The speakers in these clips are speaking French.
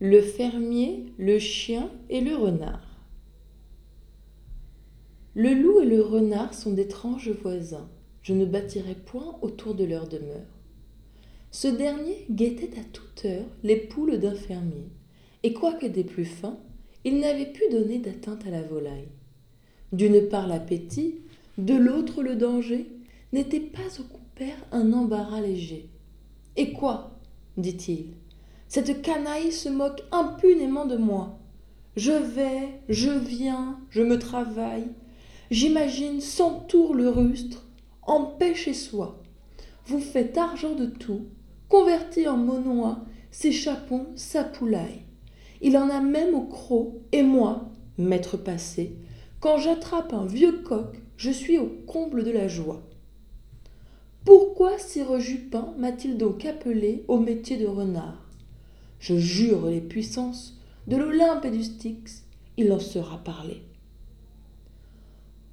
le fermier, le chien et le renard. Le loup et le renard sont d'étranges voisins. Je ne bâtirai point autour de leur demeure. Ce dernier guettait à toute heure les poules d'un fermier, et quoique des plus fins, il n'avait pu donner d'atteinte à la volaille. D'une part l'appétit, de l'autre le danger, n'était pas au coupère un embarras léger. Et quoi? dit-il cette canaille se moque impunément de moi. Je vais, je viens, je me travaille. J'imagine cent tours le rustre, en paix chez soi. Vous faites argent de tout, converti en monois, ses chapons, sa poulaille. Il en a même au croc, et moi, maître passé, quand j'attrape un vieux coq, je suis au comble de la joie. Pourquoi Sire Jupin m'a-t-il donc appelé au métier de renard? Je jure les puissances de l'Olympe et du Styx, il en sera parlé.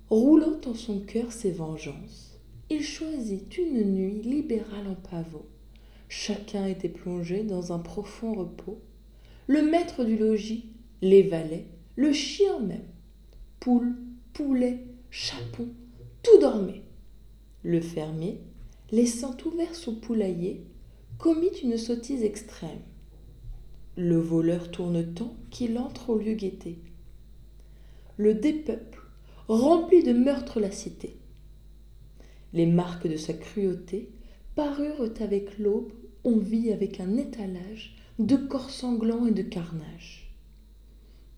Roulant en son cœur ses vengeances, il choisit une nuit libérale en pavot. Chacun était plongé dans un profond repos. Le maître du logis, les valets, le chien même. Poule, poulet, chapon, tout dormait. Le fermier, laissant ouvert son poulailler, commit une sottise extrême. Le voleur tourne tant qu'il entre au lieu guetté. Le dépeuple remplit de meurtres la cité. Les marques de sa cruauté parurent avec l'aube, on vit avec un étalage de corps sanglants et de carnage.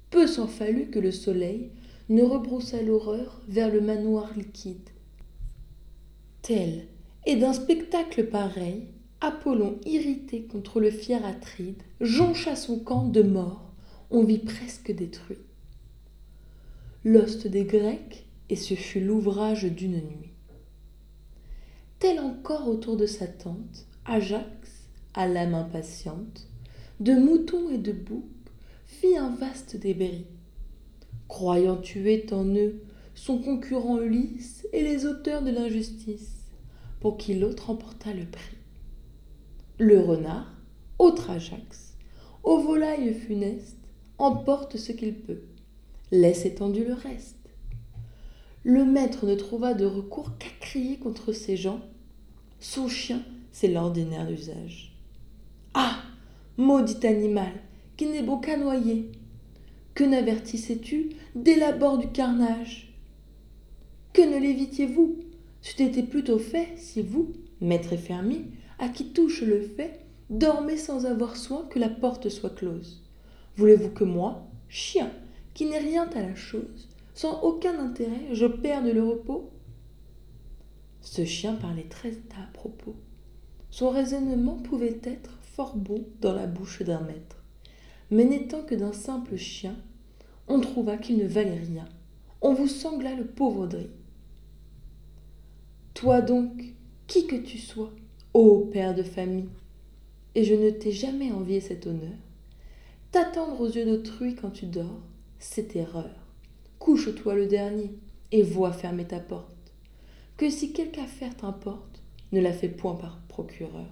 Peu s'en fallut que le soleil ne rebroussa l'horreur vers le manoir liquide. Tel et d'un spectacle pareil, Apollon, irrité contre le fier Atride, joncha son camp de mort. On vit presque détruit. L'ost des Grecs, et ce fut l'ouvrage d'une nuit. Tel encore autour de sa tente, Ajax, à l'âme impatiente, de moutons et de boucs, fit un vaste débris. Croyant tuer en eux son concurrent Ulysse et les auteurs de l'injustice, pour qui l'autre emporta le prix le renard, autre Ajax, aux volailles funestes, emporte ce qu'il peut, laisse étendu le reste. Le maître ne trouva de recours qu'à crier contre ces gens. Son chien, c'est l'ordinaire usage. Ah Maudit animal, qui n'est beau qu'à noyer Que n'avertissais-tu dès l'abord du carnage? Que ne l'évitiez-vous? C'eût été plutôt fait si vous, maître et fermier, à qui touche le fait, dormez sans avoir soin que la porte soit close. Voulez-vous que moi, chien, qui n'ai rien à la chose, sans aucun intérêt, je perde le repos? Ce chien parlait très à propos. Son raisonnement pouvait être fort bon dans la bouche d'un maître. Mais n'étant que d'un simple chien, on trouva qu'il ne valait rien. On vous sangla le pauvre Dri. Toi donc, qui que tu sois, ô père de famille, et je ne t'ai jamais envié cet honneur. T'attendre aux yeux d'autrui quand tu dors, c'est erreur. Couche-toi le dernier, et vois fermer ta porte. Que si quelque affaire t'importe, ne la fais point par procureur.